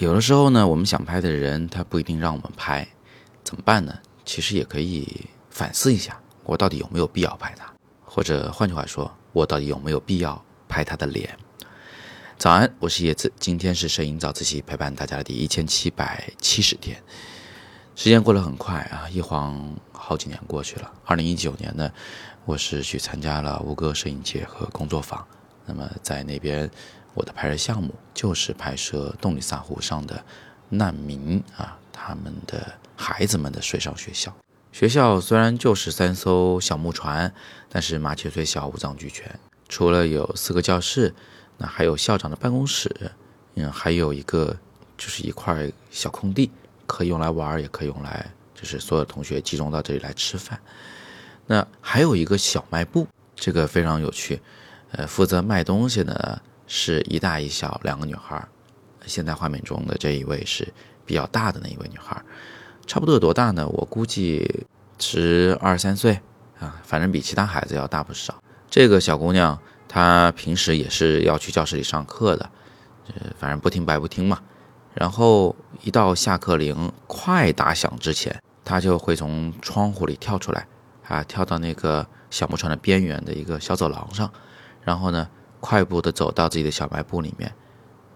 有的时候呢，我们想拍的人他不一定让我们拍，怎么办呢？其实也可以反思一下，我到底有没有必要拍他，或者换句话说，我到底有没有必要拍他的脸？早安，我是叶子，今天是摄影早自习陪伴大家的第一千七百七十天，时间过得很快啊，一晃好几年过去了。二零一九年呢，我是去参加了吴哥摄影节和工作坊，那么在那边。我的拍摄项目就是拍摄洞里萨湖上的难民啊，他们的孩子们的水上学校。学校虽然就是三艘小木船，但是麻雀虽小，五脏俱全。除了有四个教室，那还有校长的办公室，嗯，还有一个就是一块小空地，可以用来玩，也可以用来就是所有同学集中到这里来吃饭。那还有一个小卖部，这个非常有趣。呃，负责卖东西的。是一大一小两个女孩，现在画面中的这一位是比较大的那一位女孩，差不多有多大呢？我估计十二三岁啊，反正比其他孩子要大不少。这个小姑娘她平时也是要去教室里上课的，呃，反正不听白不听嘛。然后一到下课铃快打响之前，她就会从窗户里跳出来，啊，跳到那个小木船的边缘的一个小走廊上，然后呢。快步的走到自己的小卖部里面，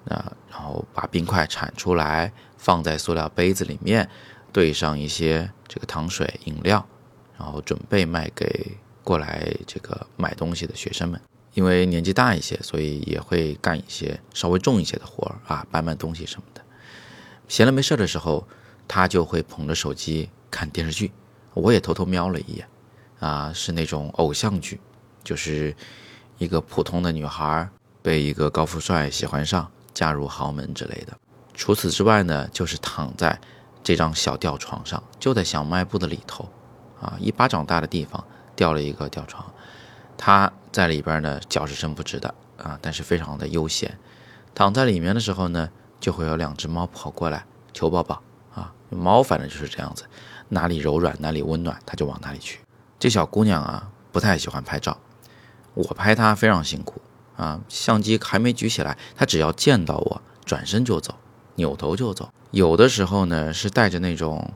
啊，然后把冰块铲出来，放在塑料杯子里面，兑上一些这个糖水饮料，然后准备卖给过来这个买东西的学生们。因为年纪大一些，所以也会干一些稍微重一些的活儿啊，搬搬东西什么的。闲了没事儿的时候，他就会捧着手机看电视剧。我也偷偷瞄了一眼，啊，是那种偶像剧，就是。一个普通的女孩被一个高富帅喜欢上，嫁入豪门之类的。除此之外呢，就是躺在这张小吊床上，就在小卖部的里头，啊，一巴掌大的地方吊了一个吊床，他在里边呢，脚是伸不直的啊，但是非常的悠闲。躺在里面的时候呢，就会有两只猫跑过来求抱抱啊。猫反正就是这样子，哪里柔软哪里温暖，它就往哪里去。这小姑娘啊，不太喜欢拍照。我拍他非常辛苦啊，相机还没举起来，他只要见到我，转身就走，扭头就走。有的时候呢是带着那种，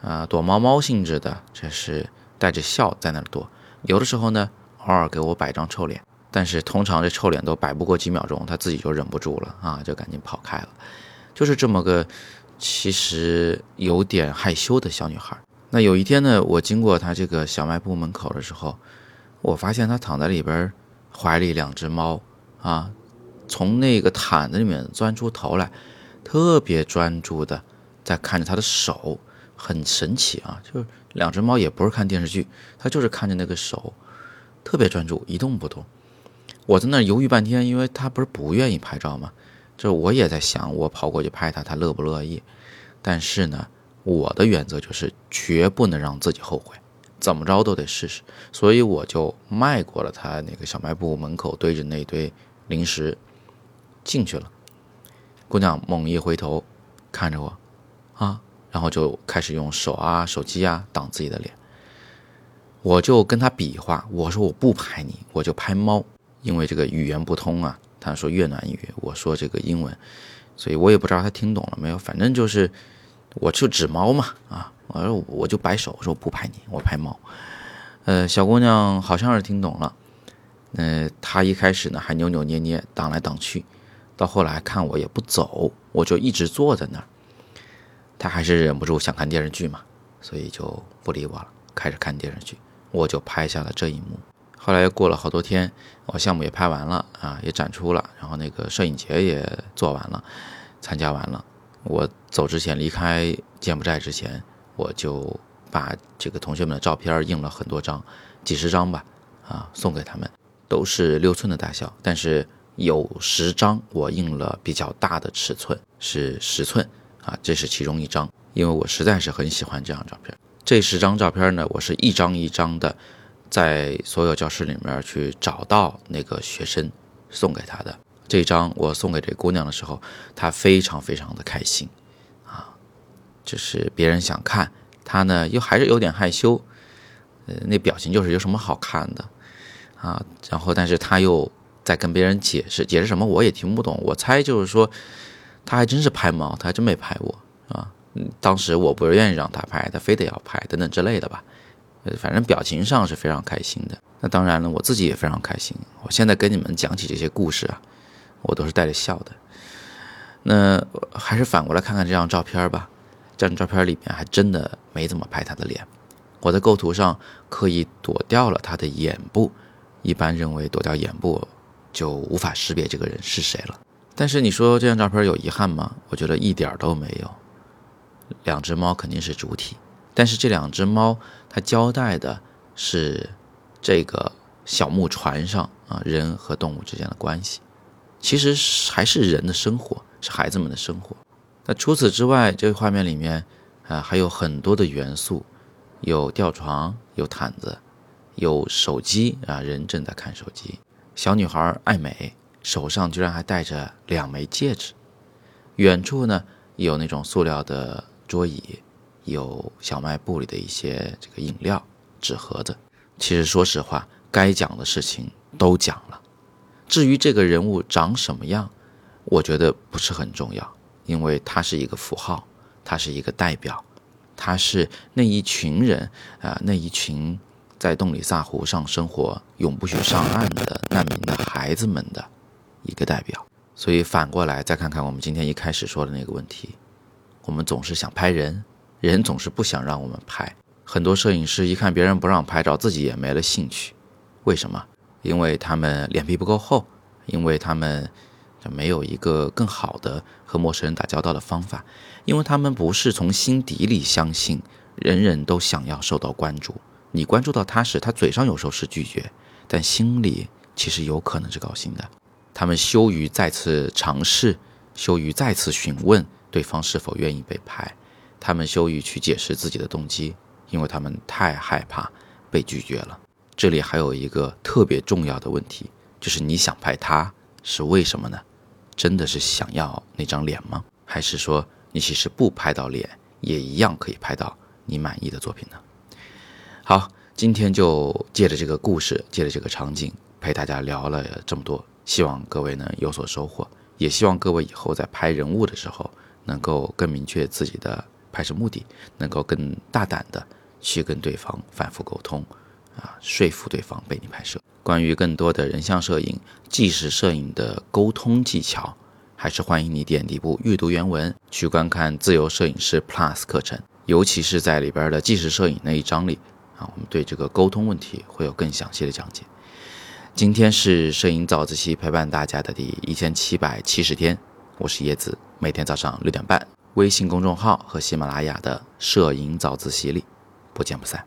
啊躲猫猫性质的，这是带着笑在那儿躲。有的时候呢，偶尔给我摆张臭脸，但是通常这臭脸都摆不过几秒钟，他自己就忍不住了啊，就赶紧跑开了。就是这么个其实有点害羞的小女孩。那有一天呢，我经过她这个小卖部门口的时候。我发现他躺在里边，怀里两只猫啊，从那个毯子里面钻出头来，特别专注的在看着他的手，很神奇啊！就是两只猫也不是看电视剧，它就是看着那个手，特别专注，一动不动。我在那犹豫半天，因为他不是不愿意拍照吗？这我也在想，我跑过去拍他，他乐不乐意？但是呢，我的原则就是绝不能让自己后悔。怎么着都得试试，所以我就迈过了他那个小卖部门口堆着那堆零食，进去了。姑娘猛一回头，看着我，啊，然后就开始用手啊、手机啊挡自己的脸。我就跟他比划，我说我不拍你，我就拍猫，因为这个语言不通啊。他说越南语，我说这个英文，所以我也不知道他听懂了没有。反正就是，我就指猫嘛，啊。我说我就摆手，我说我不拍你，我拍猫。呃，小姑娘好像是听懂了。呃，她一开始呢还扭扭捏捏，挡来挡去，到后来看我也不走，我就一直坐在那儿。她还是忍不住想看电视剧嘛，所以就不理我了，开始看电视剧。我就拍下了这一幕。后来过了好多天，我项目也拍完了啊，也展出了，然后那个摄影节也做完了，参加完了。我走之前，离开柬埔寨之前。我就把这个同学们的照片印了很多张，几十张吧，啊，送给他们，都是六寸的大小，但是有十张我印了比较大的尺寸，是十寸，啊，这是其中一张，因为我实在是很喜欢这张照片。这十张照片呢，我是一张一张的，在所有教室里面去找到那个学生送给他的。这张我送给这姑娘的时候，她非常非常的开心。就是别人想看他呢，又还是有点害羞，呃，那表情就是有什么好看的啊？然后，但是他又在跟别人解释，解释什么我也听不懂。我猜就是说，他还真是拍猫，他还真没拍我，啊，当时我不愿意让他拍，他非得要拍，等等之类的吧。呃，反正表情上是非常开心的。那当然了，我自己也非常开心。我现在跟你们讲起这些故事啊，我都是带着笑的。那还是反过来看看这张照片吧。这张照片里面还真的没怎么拍他的脸。我在构图上刻意躲掉了他的眼部，一般认为躲掉眼部就无法识别这个人是谁了。但是你说这张照片有遗憾吗？我觉得一点都没有。两只猫肯定是主体，但是这两只猫它交代的是这个小木船上啊人和动物之间的关系，其实还是人的生活，是孩子们的生活。那除此之外，这个画面里面啊还有很多的元素，有吊床，有毯子，有手机啊，人正在看手机。小女孩爱美，手上居然还戴着两枚戒指。远处呢有那种塑料的桌椅，有小卖部里的一些这个饮料、纸盒子。其实说实话，该讲的事情都讲了。至于这个人物长什么样，我觉得不是很重要。因为它是一个符号，它是一个代表，它是那一群人啊，那一群在洞里萨湖上生活、永不许上岸的难民的孩子们的一个代表。所以反过来再看看我们今天一开始说的那个问题，我们总是想拍人，人总是不想让我们拍。很多摄影师一看别人不让拍照，自己也没了兴趣。为什么？因为他们脸皮不够厚，因为他们。就没有一个更好的和陌生人打交道的方法，因为他们不是从心底里相信人人都想要受到关注。你关注到他时，他嘴上有时候是拒绝，但心里其实有可能是高兴的。他们羞于再次尝试，羞于再次询问对方是否愿意被拍，他们羞于去解释自己的动机，因为他们太害怕被拒绝了。这里还有一个特别重要的问题，就是你想拍他是为什么呢？真的是想要那张脸吗？还是说你其实不拍到脸，也一样可以拍到你满意的作品呢？好，今天就借着这个故事，借着这个场景，陪大家聊了这么多，希望各位能有所收获，也希望各位以后在拍人物的时候，能够更明确自己的拍摄目的，能够更大胆的去跟对方反复沟通，啊，说服对方被你拍摄。关于更多的人像摄影、纪实摄影的沟通技巧，还是欢迎你点底部阅读原文去观看自由摄影师 Plus 课程，尤其是在里边的纪实摄影那一章里啊，我们对这个沟通问题会有更详细的讲解。今天是摄影早自习陪伴大家的第一千七百七十天，我是叶子，每天早上六点半，微信公众号和喜马拉雅的摄影早自习里不见不散。